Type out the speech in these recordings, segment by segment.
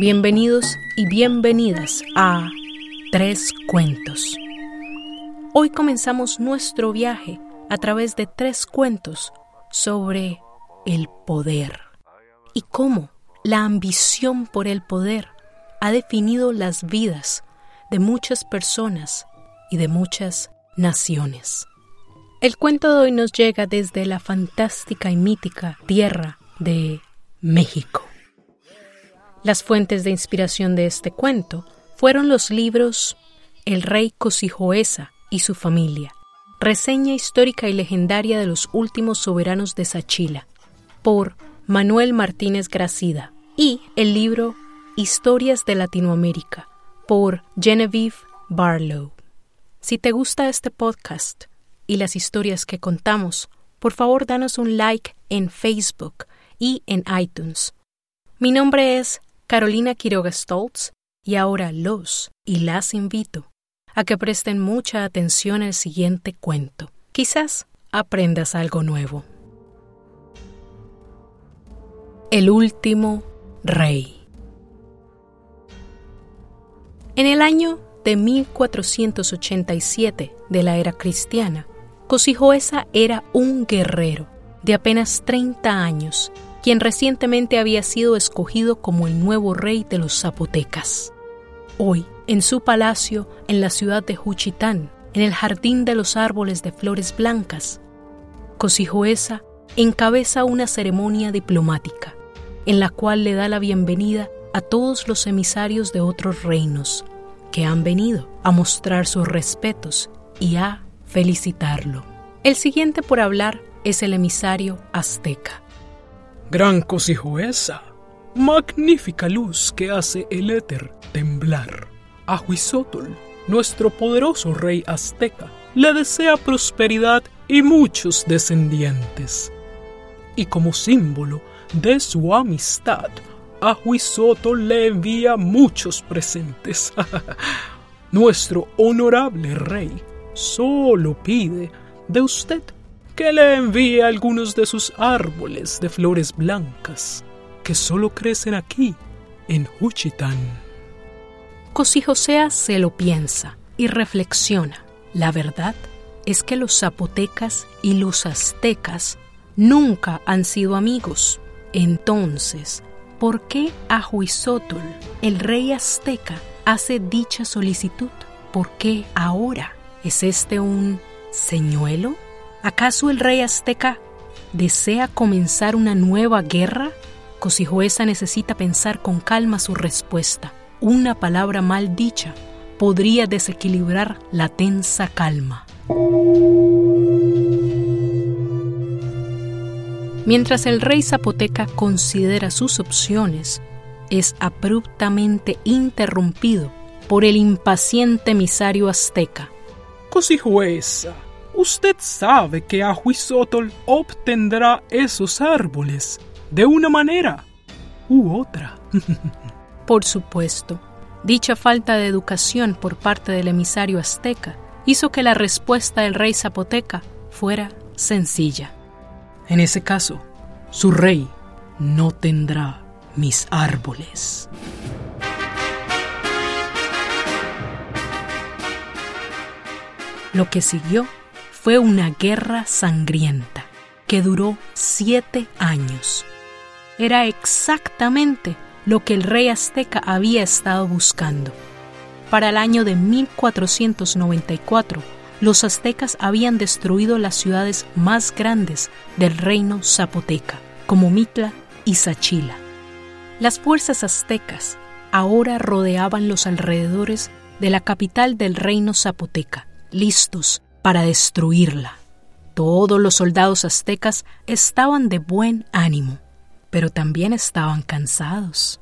Bienvenidos y bienvenidas a Tres Cuentos. Hoy comenzamos nuestro viaje a través de tres cuentos sobre el poder y cómo la ambición por el poder ha definido las vidas de muchas personas y de muchas naciones. El cuento de hoy nos llega desde la fantástica y mítica tierra de México. Las fuentes de inspiración de este cuento fueron los libros El rey Cosijoesa y su familia, reseña histórica y legendaria de los últimos soberanos de Sachila, por Manuel Martínez Gracida, y el libro Historias de Latinoamérica, por Genevieve Barlow. Si te gusta este podcast y las historias que contamos, por favor danos un like en Facebook y en iTunes. Mi nombre es Carolina Quiroga Stoltz y ahora los y las invito a que presten mucha atención al siguiente cuento. Quizás aprendas algo nuevo. El último rey. En el año de 1487 de la era cristiana, Cosijoesa era un guerrero de apenas 30 años, quien recientemente había sido escogido como el nuevo rey de los zapotecas. Hoy, en su palacio en la ciudad de Juchitán, en el jardín de los árboles de flores blancas, Cosijoesa encabeza una ceremonia diplomática, en la cual le da la bienvenida a todos los emisarios de otros reinos que han venido a mostrar sus respetos y a felicitarlo. El siguiente por hablar es el emisario azteca. Gran cosijoesa, magnífica luz que hace el éter temblar. Ahuizotl, nuestro poderoso rey azteca, le desea prosperidad y muchos descendientes. Y como símbolo de su amistad, Ahuizotl le envía muchos presentes. nuestro honorable rey solo pide de usted que le envíe algunos de sus árboles de flores blancas que solo crecen aquí, en Juchitán. Cosijosea se lo piensa y reflexiona. La verdad es que los zapotecas y los aztecas nunca han sido amigos. Entonces, ¿por qué Ahuizotl, el rey azteca, hace dicha solicitud? ¿Por qué ahora? ¿Es este un señuelo? ¿Acaso el rey azteca desea comenzar una nueva guerra? Cosijoesa necesita pensar con calma su respuesta. Una palabra mal dicha podría desequilibrar la tensa calma. Mientras el rey zapoteca considera sus opciones, es abruptamente interrumpido por el impaciente emisario azteca, Cosijueza, usted sabe que Ahuizotl obtendrá esos árboles de una manera u otra. por supuesto, dicha falta de educación por parte del emisario azteca hizo que la respuesta del rey zapoteca fuera sencilla. En ese caso, su rey no tendrá mis árboles. Lo que siguió fue una guerra sangrienta que duró siete años. Era exactamente lo que el rey azteca había estado buscando. Para el año de 1494, los aztecas habían destruido las ciudades más grandes del reino zapoteca, como Mitla y Sachila. Las fuerzas aztecas ahora rodeaban los alrededores de la capital del reino zapoteca, listos para destruirla. Todos los soldados aztecas estaban de buen ánimo, pero también estaban cansados.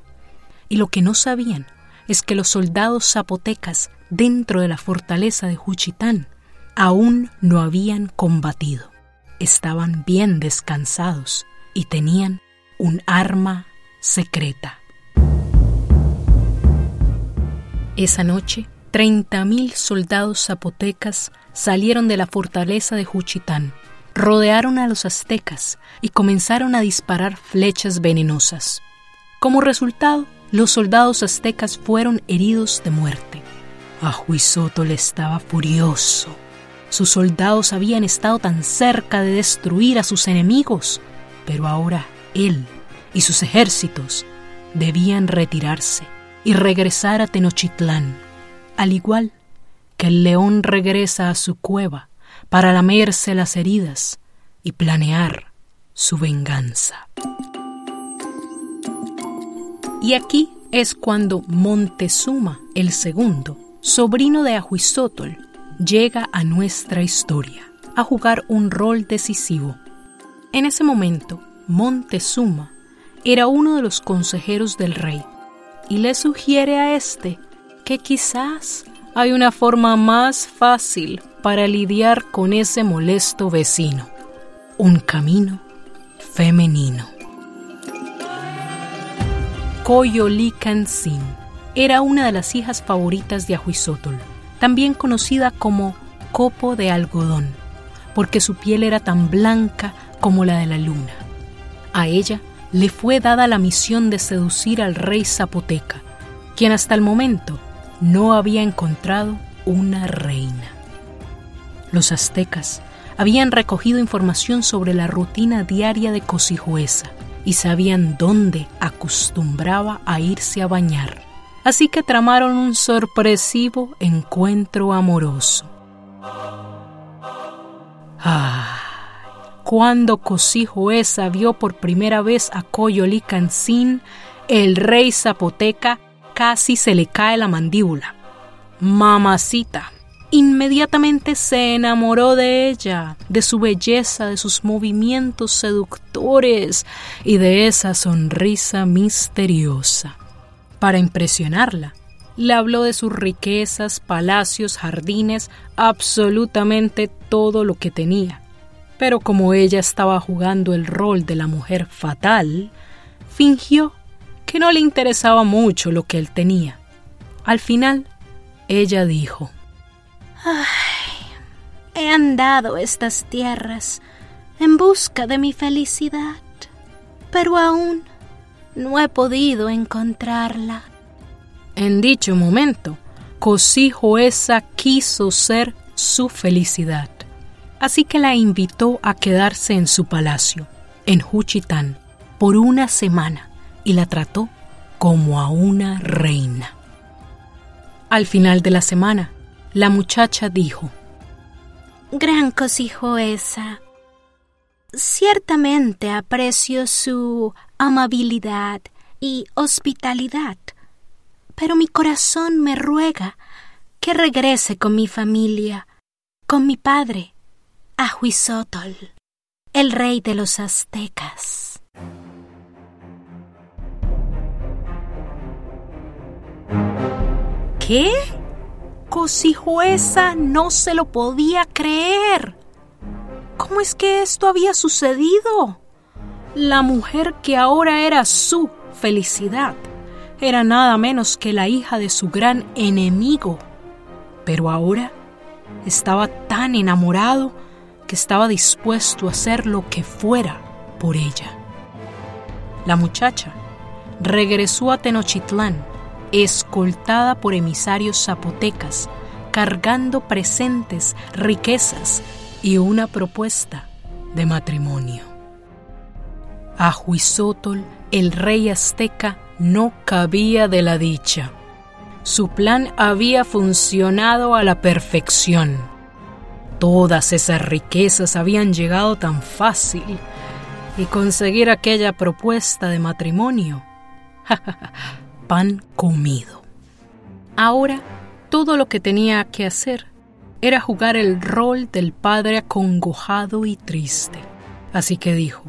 Y lo que no sabían es que los soldados zapotecas dentro de la fortaleza de Juchitán aún no habían combatido. Estaban bien descansados y tenían un arma secreta. Esa noche, 30.000 soldados zapotecas salieron de la fortaleza de Juchitán, rodearon a los aztecas y comenzaron a disparar flechas venenosas. Como resultado, los soldados aztecas fueron heridos de muerte. Ahuizotl estaba furioso. Sus soldados habían estado tan cerca de destruir a sus enemigos, pero ahora él y sus ejércitos debían retirarse y regresar a Tenochtitlán, al igual que el león regresa a su cueva para lamerse las heridas y planear su venganza. Y aquí es cuando Montezuma el segundo, sobrino de Ahuizotl, llega a nuestra historia a jugar un rol decisivo. En ese momento, Montezuma era uno de los consejeros del rey y le sugiere a este que quizás hay una forma más fácil para lidiar con ese molesto vecino, un camino femenino. Coyolicansin era una de las hijas favoritas de Ahuizotl, también conocida como copo de algodón, porque su piel era tan blanca como la de la luna. A ella le fue dada la misión de seducir al rey zapoteca, quien hasta el momento no había encontrado una reina. Los aztecas habían recogido información sobre la rutina diaria de Cosijuesa y sabían dónde acostumbraba a irse a bañar. Así que tramaron un sorpresivo encuentro amoroso. Ah, cuando Cosijuesa vio por primera vez a Coyolicancín, el rey zapoteca casi se le cae la mandíbula. Mamacita, Inmediatamente se enamoró de ella, de su belleza, de sus movimientos seductores y de esa sonrisa misteriosa. Para impresionarla, le habló de sus riquezas, palacios, jardines, absolutamente todo lo que tenía. Pero como ella estaba jugando el rol de la mujer fatal, fingió que no le interesaba mucho lo que él tenía. Al final, ella dijo, Ay, he andado estas tierras en busca de mi felicidad, pero aún no he podido encontrarla. En dicho momento, Cosijoesa quiso ser su felicidad, así que la invitó a quedarse en su palacio, en Juchitán, por una semana y la trató como a una reina. Al final de la semana, la muchacha dijo, Gran cosijo esa. Ciertamente aprecio su amabilidad y hospitalidad, pero mi corazón me ruega que regrese con mi familia, con mi padre, Ahuizotl, el rey de los aztecas. ¿Qué? Cosijuesa no se lo podía creer. ¿Cómo es que esto había sucedido? La mujer que ahora era su felicidad era nada menos que la hija de su gran enemigo. Pero ahora estaba tan enamorado que estaba dispuesto a hacer lo que fuera por ella. La muchacha regresó a Tenochtitlán escoltada por emisarios zapotecas, cargando presentes, riquezas y una propuesta de matrimonio. A Huizotol, el rey azteca, no cabía de la dicha. Su plan había funcionado a la perfección. Todas esas riquezas habían llegado tan fácil y conseguir aquella propuesta de matrimonio pan comido. Ahora todo lo que tenía que hacer era jugar el rol del padre acongojado y triste. Así que dijo,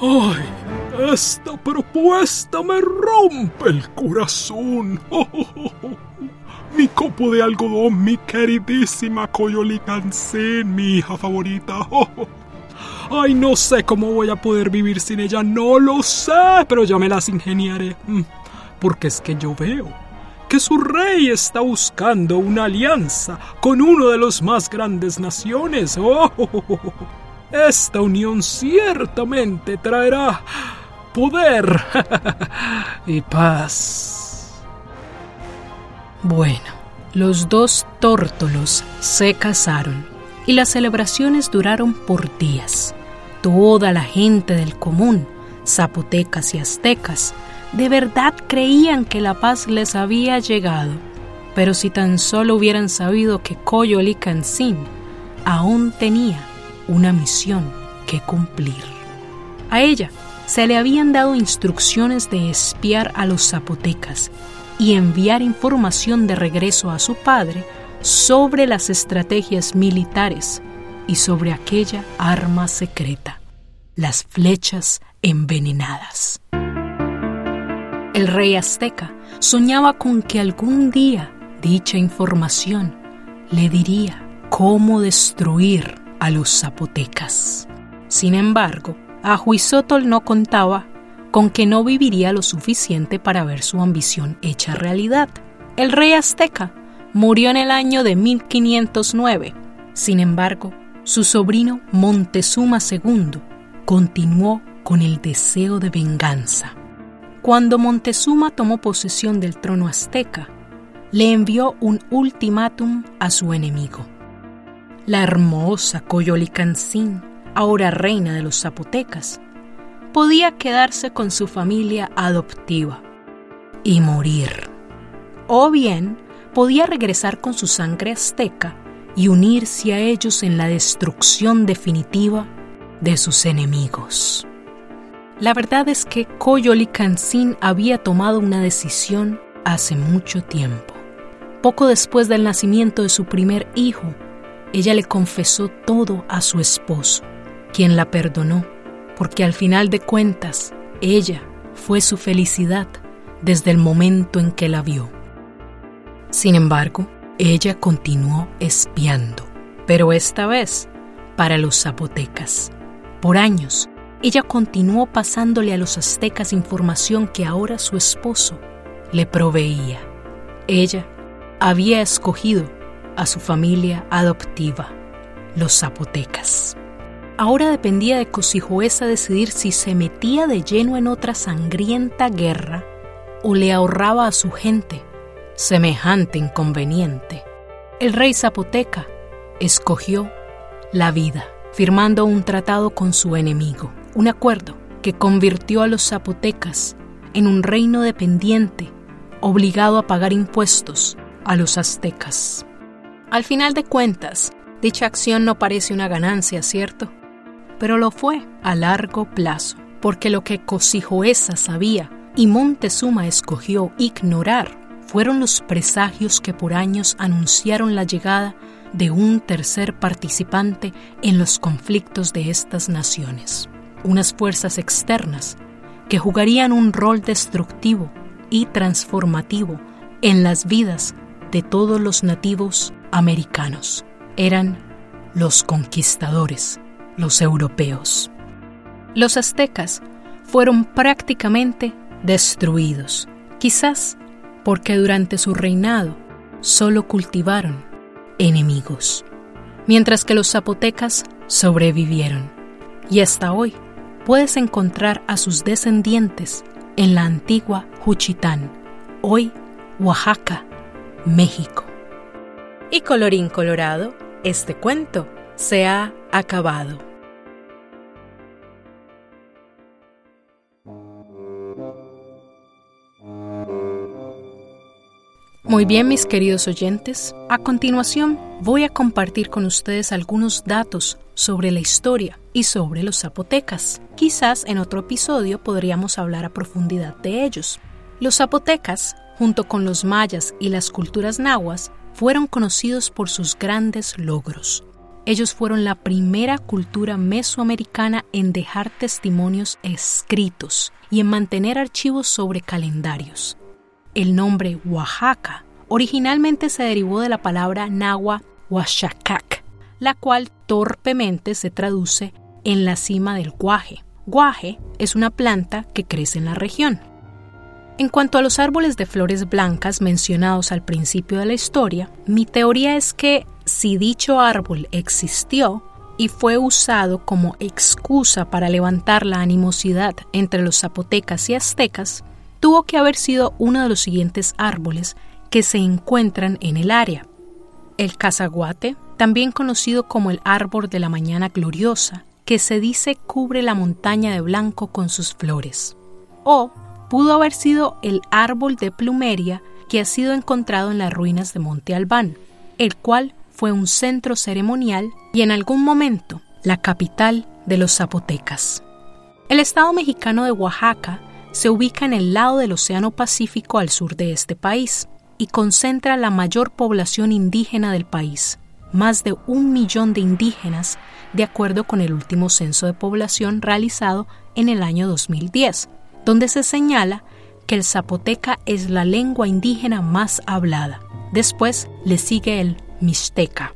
¡Ay! Esta propuesta me rompe el corazón. Mi copo de algodón, mi queridísima Coyolicancén, mi hija favorita. Ay, no sé cómo voy a poder vivir sin ella, no lo sé, pero ya me las ingeniaré. Mm, porque es que yo veo que su rey está buscando una alianza con uno de los más grandes naciones. Oh, esta unión ciertamente traerá poder y paz. Bueno, los dos tórtolos se casaron y las celebraciones duraron por días. Toda la gente del común, zapotecas y aztecas, de verdad creían que la paz les había llegado, pero si tan solo hubieran sabido que Coyolicancín aún tenía una misión que cumplir. A ella se le habían dado instrucciones de espiar a los zapotecas y enviar información de regreso a su padre sobre las estrategias militares y sobre aquella arma secreta, las flechas envenenadas. El rey azteca soñaba con que algún día dicha información le diría cómo destruir a los zapotecas. Sin embargo, Ahuizotl no contaba con que no viviría lo suficiente para ver su ambición hecha realidad. El rey azteca murió en el año de 1509. Sin embargo, su sobrino Montezuma II continuó con el deseo de venganza. Cuando Montezuma tomó posesión del trono azteca, le envió un ultimátum a su enemigo. La hermosa Coyolicancín, ahora reina de los zapotecas, podía quedarse con su familia adoptiva y morir. O bien podía regresar con su sangre azteca y unirse a ellos en la destrucción definitiva de sus enemigos. La verdad es que Coyolicancín había tomado una decisión hace mucho tiempo. Poco después del nacimiento de su primer hijo, ella le confesó todo a su esposo, quien la perdonó, porque al final de cuentas, ella fue su felicidad desde el momento en que la vio. Sin embargo, ella continuó espiando, pero esta vez para los zapotecas. Por años, ella continuó pasándole a los aztecas información que ahora su esposo le proveía. Ella había escogido a su familia adoptiva, los zapotecas. Ahora dependía de Cosijoesa decidir si se metía de lleno en otra sangrienta guerra o le ahorraba a su gente semejante inconveniente. El rey zapoteca escogió la vida, firmando un tratado con su enemigo, un acuerdo que convirtió a los zapotecas en un reino dependiente, obligado a pagar impuestos a los aztecas. Al final de cuentas, dicha acción no parece una ganancia, ¿cierto? Pero lo fue a largo plazo, porque lo que Cosijoesa sabía y Montezuma escogió ignorar fueron los presagios que por años anunciaron la llegada de un tercer participante en los conflictos de estas naciones, unas fuerzas externas que jugarían un rol destructivo y transformativo en las vidas de todos los nativos americanos. Eran los conquistadores, los europeos. Los aztecas fueron prácticamente destruidos, quizás porque durante su reinado solo cultivaron enemigos, mientras que los zapotecas sobrevivieron. Y hasta hoy puedes encontrar a sus descendientes en la antigua Juchitán, hoy Oaxaca, México. Y colorín colorado, este cuento se ha acabado. Muy bien, mis queridos oyentes, a continuación voy a compartir con ustedes algunos datos sobre la historia y sobre los zapotecas. Quizás en otro episodio podríamos hablar a profundidad de ellos. Los zapotecas, junto con los mayas y las culturas nahuas, fueron conocidos por sus grandes logros. Ellos fueron la primera cultura mesoamericana en dejar testimonios escritos y en mantener archivos sobre calendarios. El nombre Oaxaca originalmente se derivó de la palabra nahua Oaxacac, la cual torpemente se traduce en la cima del guaje. Guaje es una planta que crece en la región. En cuanto a los árboles de flores blancas mencionados al principio de la historia, mi teoría es que si dicho árbol existió, y fue usado como excusa para levantar la animosidad entre los zapotecas y aztecas, tuvo que haber sido uno de los siguientes árboles que se encuentran en el área. El cazaguate, también conocido como el árbol de la mañana gloriosa, que se dice cubre la montaña de blanco con sus flores. O pudo haber sido el árbol de plumeria que ha sido encontrado en las ruinas de Monte Albán, el cual fue un centro ceremonial y en algún momento la capital de los zapotecas. El estado mexicano de Oaxaca se ubica en el lado del Océano Pacífico al sur de este país y concentra la mayor población indígena del país, más de un millón de indígenas, de acuerdo con el último censo de población realizado en el año 2010, donde se señala que el zapoteca es la lengua indígena más hablada. Después le sigue el mixteca.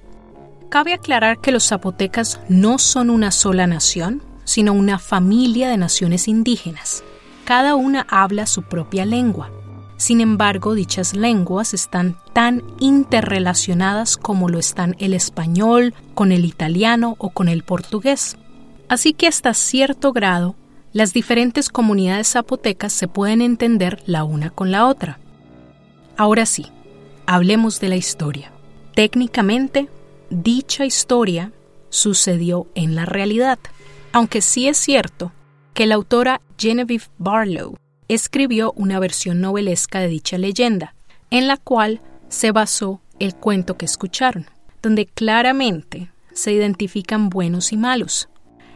Cabe aclarar que los zapotecas no son una sola nación, sino una familia de naciones indígenas. Cada una habla su propia lengua. Sin embargo, dichas lenguas están tan interrelacionadas como lo están el español con el italiano o con el portugués. Así que hasta cierto grado, las diferentes comunidades zapotecas se pueden entender la una con la otra. Ahora sí, hablemos de la historia. Técnicamente, dicha historia sucedió en la realidad, aunque sí es cierto que la autora Genevieve Barlow escribió una versión novelesca de dicha leyenda, en la cual se basó el cuento que escucharon, donde claramente se identifican buenos y malos,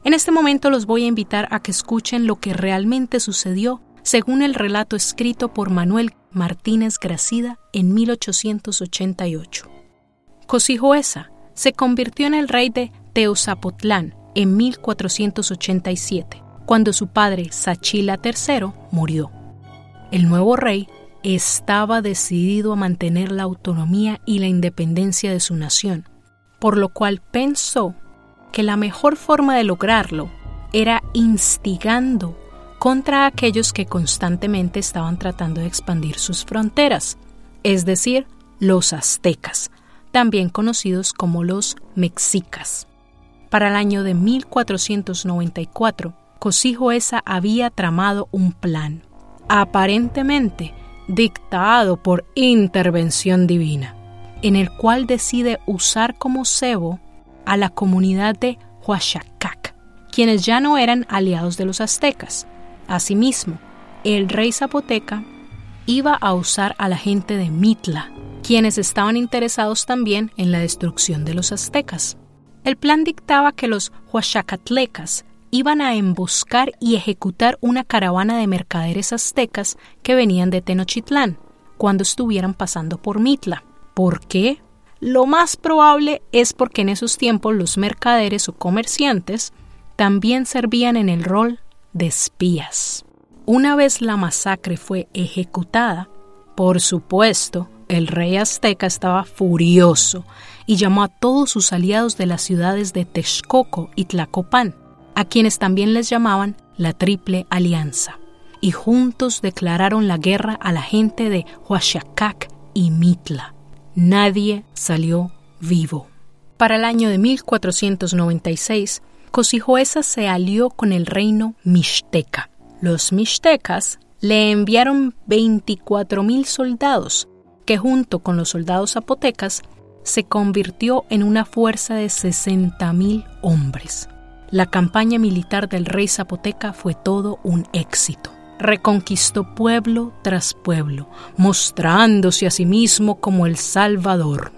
en este momento los voy a invitar a que escuchen lo que realmente sucedió según el relato escrito por Manuel Martínez Gracida en 1888. Cosijoesa se convirtió en el rey de Teozapotlán en 1487, cuando su padre Sachila III murió. El nuevo rey estaba decidido a mantener la autonomía y la independencia de su nación, por lo cual pensó que la mejor forma de lograrlo era instigando contra aquellos que constantemente estaban tratando de expandir sus fronteras, es decir, los aztecas, también conocidos como los mexicas. Para el año de 1494, Cosijo Esa había tramado un plan, aparentemente dictado por intervención divina, en el cual decide usar como cebo a la comunidad de Huachacac, quienes ya no eran aliados de los aztecas. Asimismo, el rey zapoteca iba a usar a la gente de Mitla, quienes estaban interesados también en la destrucción de los aztecas. El plan dictaba que los huachacatlecas iban a emboscar y ejecutar una caravana de mercaderes aztecas que venían de Tenochtitlán cuando estuvieran pasando por Mitla. ¿Por qué? Lo más probable es porque en esos tiempos los mercaderes o comerciantes también servían en el rol de espías. Una vez la masacre fue ejecutada, por supuesto, el rey azteca estaba furioso y llamó a todos sus aliados de las ciudades de Texcoco y Tlacopan, a quienes también les llamaban la Triple Alianza, y juntos declararon la guerra a la gente de Huachacac y Mitla nadie salió vivo. Para el año de 1496, Cosijoesa se alió con el reino mixteca. Los mixtecas le enviaron 24.000 soldados, que junto con los soldados zapotecas se convirtió en una fuerza de 60.000 hombres. La campaña militar del rey zapoteca fue todo un éxito reconquistó pueblo tras pueblo, mostrándose a sí mismo como el Salvador.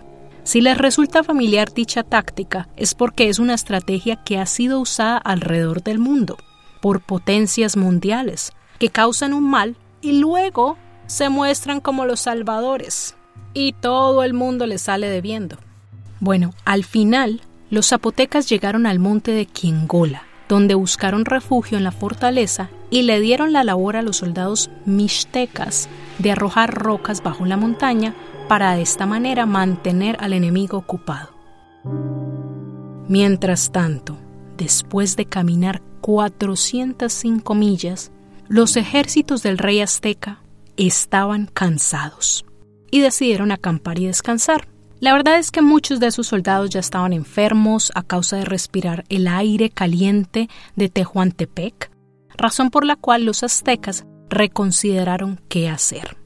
Si les resulta familiar dicha táctica, es porque es una estrategia que ha sido usada alrededor del mundo por potencias mundiales que causan un mal y luego se muestran como los salvadores y todo el mundo les sale debiendo. Bueno, al final, los zapotecas llegaron al monte de Quingola, donde buscaron refugio en la fortaleza y le dieron la labor a los soldados mixtecas de arrojar rocas bajo la montaña para de esta manera mantener al enemigo ocupado. Mientras tanto, después de caminar 405 millas, los ejércitos del rey azteca estaban cansados y decidieron acampar y descansar. La verdad es que muchos de sus soldados ya estaban enfermos a causa de respirar el aire caliente de Tehuantepec, razón por la cual los aztecas reconsideraron qué hacer.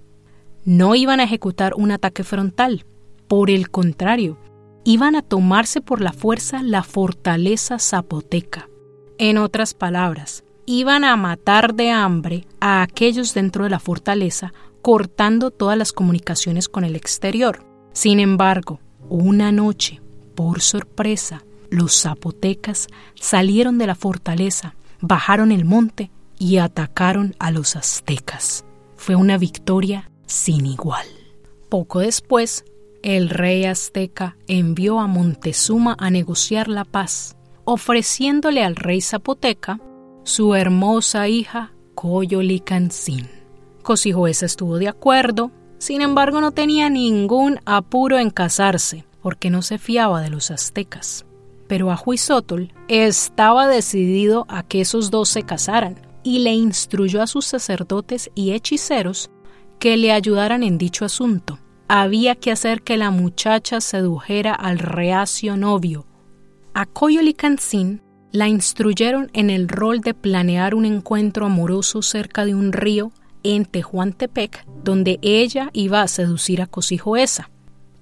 No iban a ejecutar un ataque frontal, por el contrario, iban a tomarse por la fuerza la fortaleza zapoteca. En otras palabras, iban a matar de hambre a aquellos dentro de la fortaleza, cortando todas las comunicaciones con el exterior. Sin embargo, una noche, por sorpresa, los zapotecas salieron de la fortaleza, bajaron el monte y atacaron a los aztecas. Fue una victoria sin igual. Poco después, el rey azteca envió a Montezuma a negociar la paz, ofreciéndole al rey zapoteca su hermosa hija Coyolicancín. Cosijoesa estuvo de acuerdo sin embargo, no tenía ningún apuro en casarse, porque no se fiaba de los aztecas. Pero Ahuizotl estaba decidido a que esos dos se casaran y le instruyó a sus sacerdotes y hechiceros que le ayudaran en dicho asunto. Había que hacer que la muchacha sedujera al reacio novio. A Coyolicancín la instruyeron en el rol de planear un encuentro amoroso cerca de un río en Tehuantepec, donde ella iba a seducir a Cosijoesa.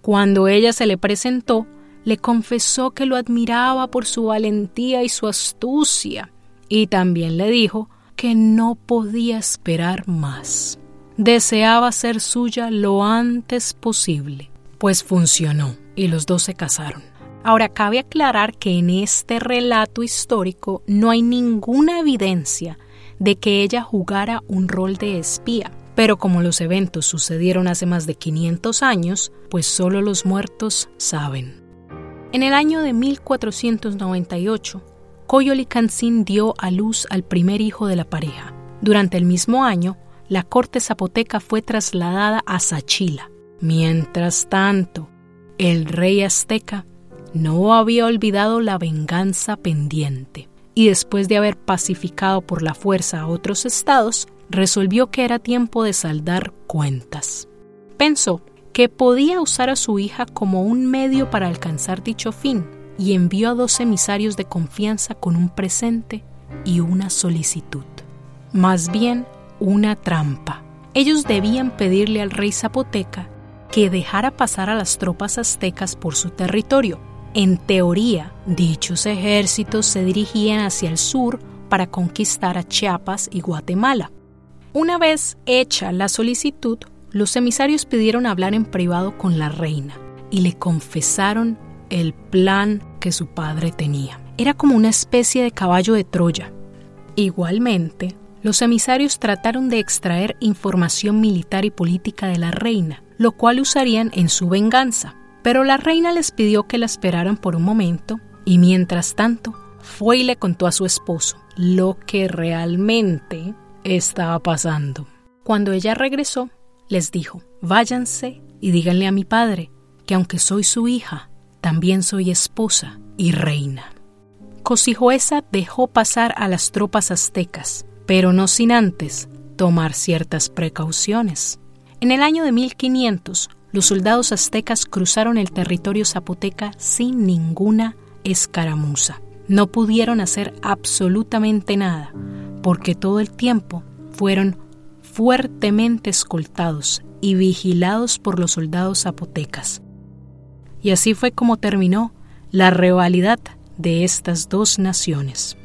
Cuando ella se le presentó, le confesó que lo admiraba por su valentía y su astucia, y también le dijo que no podía esperar más. Deseaba ser suya lo antes posible, pues funcionó y los dos se casaron. Ahora cabe aclarar que en este relato histórico no hay ninguna evidencia de que ella jugara un rol de espía. Pero como los eventos sucedieron hace más de 500 años, pues solo los muertos saben. En el año de 1498, Coyolicancín dio a luz al primer hijo de la pareja. Durante el mismo año, la corte zapoteca fue trasladada a Sachila. Mientras tanto, el rey azteca no había olvidado la venganza pendiente y después de haber pacificado por la fuerza a otros estados, resolvió que era tiempo de saldar cuentas. Pensó que podía usar a su hija como un medio para alcanzar dicho fin y envió a dos emisarios de confianza con un presente y una solicitud. Más bien, una trampa. Ellos debían pedirle al rey zapoteca que dejara pasar a las tropas aztecas por su territorio, en teoría, dichos ejércitos se dirigían hacia el sur para conquistar a Chiapas y Guatemala. Una vez hecha la solicitud, los emisarios pidieron hablar en privado con la reina y le confesaron el plan que su padre tenía. Era como una especie de caballo de Troya. Igualmente, los emisarios trataron de extraer información militar y política de la reina, lo cual usarían en su venganza. Pero la reina les pidió que la esperaran por un momento y mientras tanto fue y le contó a su esposo lo que realmente estaba pasando. Cuando ella regresó, les dijo, váyanse y díganle a mi padre que aunque soy su hija, también soy esposa y reina. Cosijoesa dejó pasar a las tropas aztecas, pero no sin antes tomar ciertas precauciones. En el año de 1500, los soldados aztecas cruzaron el territorio zapoteca sin ninguna escaramuza. No pudieron hacer absolutamente nada, porque todo el tiempo fueron fuertemente escoltados y vigilados por los soldados zapotecas. Y así fue como terminó la rivalidad de estas dos naciones.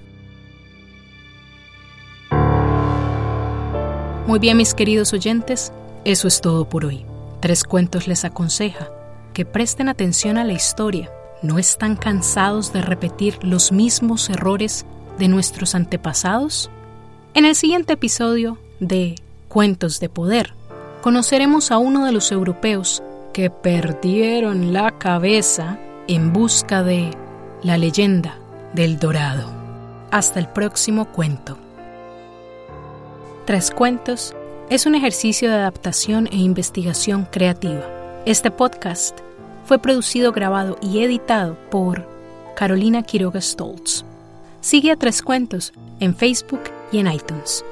Muy bien, mis queridos oyentes, eso es todo por hoy. Tres Cuentos les aconseja que presten atención a la historia, no están cansados de repetir los mismos errores de nuestros antepasados. En el siguiente episodio de Cuentos de Poder, conoceremos a uno de los europeos que perdieron la cabeza en busca de la leyenda del dorado. Hasta el próximo cuento. Tres cuentos es un ejercicio de adaptación e investigación creativa. Este podcast fue producido, grabado y editado por Carolina Quiroga Stoltz. Sigue a Tres Cuentos en Facebook y en iTunes.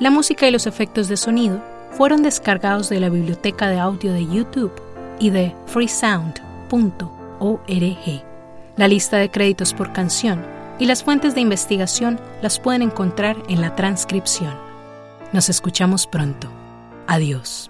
La música y los efectos de sonido fueron descargados de la biblioteca de audio de YouTube y de freesound.com. La lista de créditos por canción y las fuentes de investigación las pueden encontrar en la transcripción. Nos escuchamos pronto. Adiós.